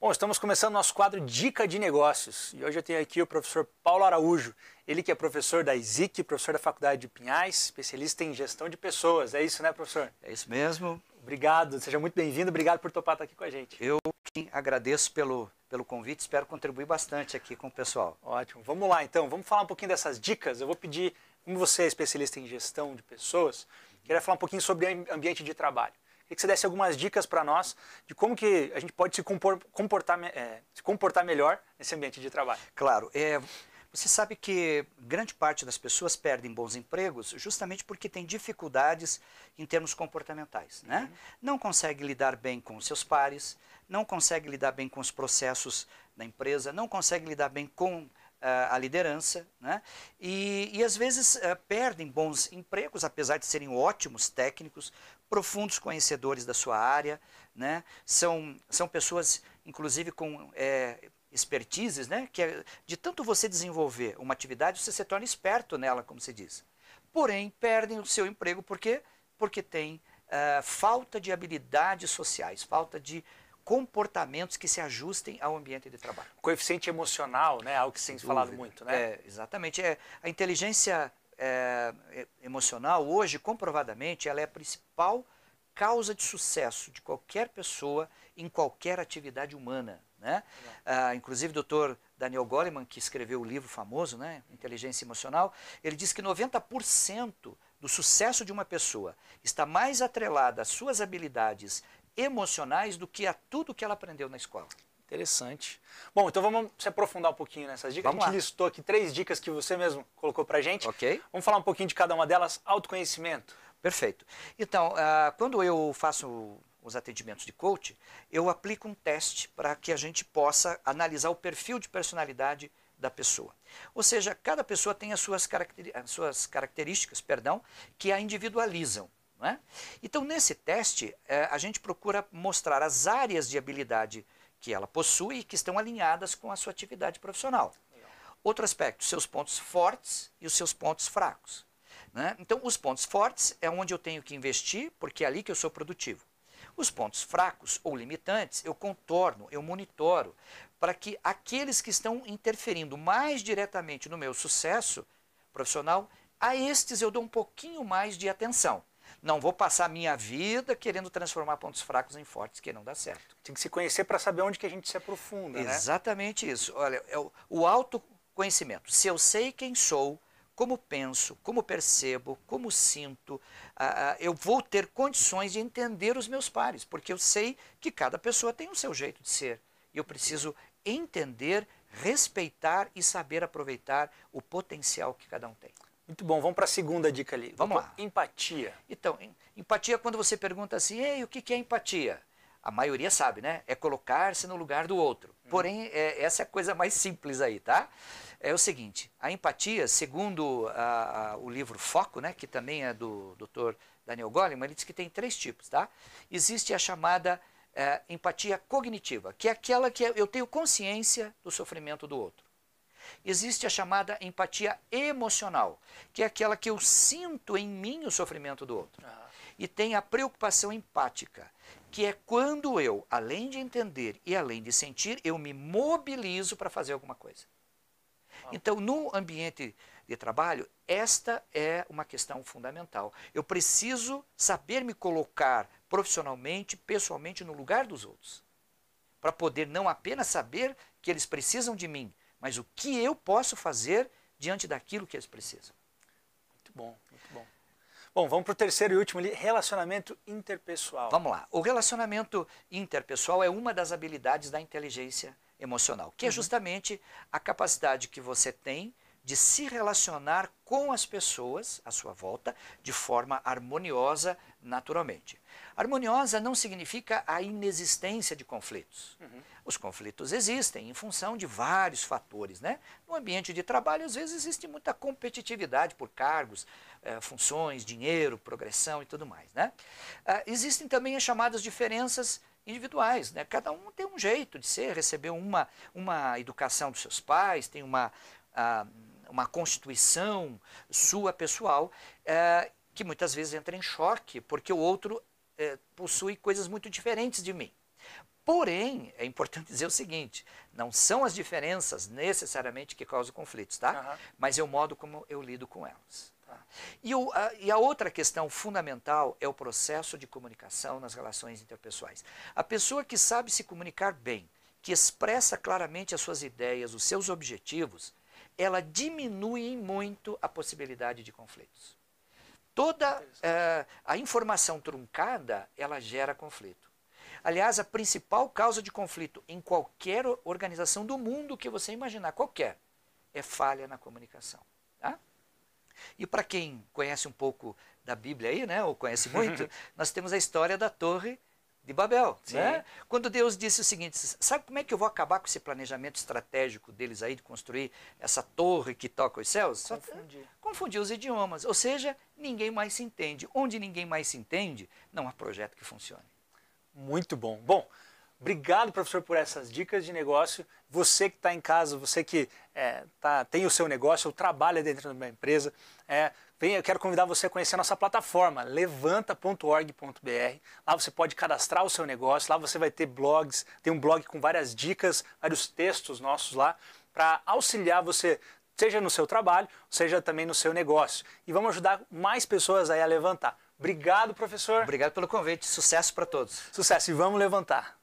Bom, estamos começando nosso quadro Dica de Negócios e hoje eu tenho aqui o professor Paulo Araújo, ele que é professor da ISIC, professor da Faculdade de Pinhais, especialista em gestão de pessoas. É isso, né, professor? É isso mesmo. Obrigado, seja muito bem-vindo, obrigado por topar estar aqui com a gente. Eu agradeço pelo, pelo convite, espero contribuir bastante aqui com o pessoal. Ótimo, vamos lá então, vamos falar um pouquinho dessas dicas. Eu vou pedir, como você é especialista em gestão de pessoas, queria falar um pouquinho sobre ambiente de trabalho. Queria que você desse algumas dicas para nós de como que a gente pode se comportar, é, se comportar melhor nesse ambiente de trabalho. Claro, é, você sabe que grande parte das pessoas perdem bons empregos justamente porque tem dificuldades em termos comportamentais. Né? Uhum. Não consegue lidar bem com seus pares, não consegue lidar bem com os processos da empresa, não consegue lidar bem com a liderança, né? e, e às vezes uh, perdem bons empregos, apesar de serem ótimos técnicos, profundos conhecedores da sua área, né? são, são pessoas, inclusive, com é, expertises, né? que é, de tanto você desenvolver uma atividade, você se torna esperto nela, como se diz. Porém, perdem o seu emprego porque, porque tem uh, falta de habilidades sociais, falta de comportamentos que se ajustem ao ambiente de trabalho. Coeficiente emocional, né? Algo que tem falado muito, né? É, exatamente. É, a inteligência é, emocional, hoje, comprovadamente, ela é a principal causa de sucesso de qualquer pessoa em qualquer atividade humana. Né? Ah, inclusive, o doutor Daniel Goleman, que escreveu o livro famoso, né, Inteligência Emocional, ele diz que 90% do sucesso de uma pessoa está mais atrelada às suas habilidades emocionais do que a tudo que ela aprendeu na escola. Interessante. Bom, então vamos se aprofundar um pouquinho nessas dicas. Vamos a gente lá. listou aqui três dicas que você mesmo colocou pra gente. Ok. Vamos falar um pouquinho de cada uma delas. Autoconhecimento. Perfeito. Então, uh, quando eu faço os atendimentos de coach, eu aplico um teste para que a gente possa analisar o perfil de personalidade da pessoa. Ou seja, cada pessoa tem as suas, suas características perdão, que a individualizam. É? Então, nesse teste, é, a gente procura mostrar as áreas de habilidade que ela possui e que estão alinhadas com a sua atividade profissional. Outro aspecto, seus pontos fortes e os seus pontos fracos. Né? Então, os pontos fortes é onde eu tenho que investir, porque é ali que eu sou produtivo. Os pontos fracos ou limitantes eu contorno, eu monitoro, para que aqueles que estão interferindo mais diretamente no meu sucesso profissional, a estes eu dou um pouquinho mais de atenção. Não vou passar a minha vida querendo transformar pontos fracos em fortes, que não dá certo. Tem que se conhecer para saber onde que a gente se aprofunda, né? Exatamente né? isso. Olha, é o, o autoconhecimento. Se eu sei quem sou, como penso, como percebo, como sinto, eu vou ter condições de entender os meus pares, porque eu sei que cada pessoa tem o seu jeito de ser. E eu preciso entender, respeitar e saber aproveitar o potencial que cada um tem. Muito bom, vamos para a segunda dica ali. Vamos lá. Empatia. Então, empatia quando você pergunta assim, Ei, o que é empatia? A maioria sabe, né? É colocar-se no lugar do outro. Hum. Porém, é, essa é a coisa mais simples aí, tá? É o seguinte, a empatia, segundo a, a, o livro Foco, né, que também é do Dr. Daniel Goleman, ele diz que tem três tipos, tá? Existe a chamada é, empatia cognitiva, que é aquela que eu tenho consciência do sofrimento do outro. Existe a chamada empatia emocional, que é aquela que eu sinto em mim o sofrimento do outro. Uhum. E tem a preocupação empática, que é quando eu, além de entender e além de sentir, eu me mobilizo para fazer alguma coisa. Uhum. Então, no ambiente de trabalho, esta é uma questão fundamental. Eu preciso saber me colocar profissionalmente, pessoalmente, no lugar dos outros. Para poder não apenas saber que eles precisam de mim, mas o que eu posso fazer diante daquilo que eles precisam. Muito bom, muito bom. Bom, vamos para o terceiro e último ali, relacionamento interpessoal. Vamos lá. O relacionamento interpessoal é uma das habilidades da inteligência emocional, que é uhum. é justamente a capacidade que você tem de se relacionar com as pessoas à sua volta de forma harmoniosa, naturalmente. Harmoniosa não significa a inexistência de conflitos. Uhum. Os conflitos existem em função de vários fatores. Né? No ambiente de trabalho, às vezes, existe muita competitividade por cargos, eh, funções, dinheiro, progressão e tudo mais. Né? Ah, existem também as chamadas diferenças individuais. Né? Cada um tem um jeito de ser, recebeu uma, uma educação dos seus pais, tem uma. Ah, uma constituição sua pessoal, é, que muitas vezes entra em choque, porque o outro é, possui coisas muito diferentes de mim. Porém, é importante dizer o seguinte: não são as diferenças necessariamente que causam conflitos, tá? Aham. Mas é o modo como eu lido com elas. tá? E, o- a, e a outra questão fundamental é o processo de comunicação nas relações interpessoais. A pessoa que sabe se comunicar bem, que expressa claramente as suas ideias, os seus objetivos, ela diminui muito a possibilidade de conflitos. Toda eh, a informação truncada, ela gera conflito. Aliás, a principal causa de conflito em qualquer organização do mundo que você imaginar, qualquer, é falha na comunicação. Tá? E para quem conhece um pouco da Bíblia aí, né, ou conhece muito, nós temos a história da Torre de Babel. Sim. Né? Quando Deus disse o seguinte: sabe como é que eu vou acabar com esse planejamento estratégico deles aí de construir essa torre que toca os céus? Confundir. confundir os idiomas. Ou seja, ninguém mais se entende. Onde ninguém mais se entende, não há projeto que funcione. Muito bom. Bom, obrigado, professor, por essas dicas de negócio. Você que está em casa, você que é, tá, tem o seu negócio ou trabalha dentro de uma empresa, é, vem, eu quero convidar você a conhecer a nossa plataforma, levanta.org.br. Lá você pode cadastrar o seu negócio, lá você vai ter blogs, tem um blog com várias dicas, vários textos nossos lá, para auxiliar você, seja no seu trabalho, seja também no seu negócio. E vamos ajudar mais pessoas aí a levantar. Obrigado, professor. Obrigado pelo convite. Sucesso para todos. Sucesso e vamos levantar.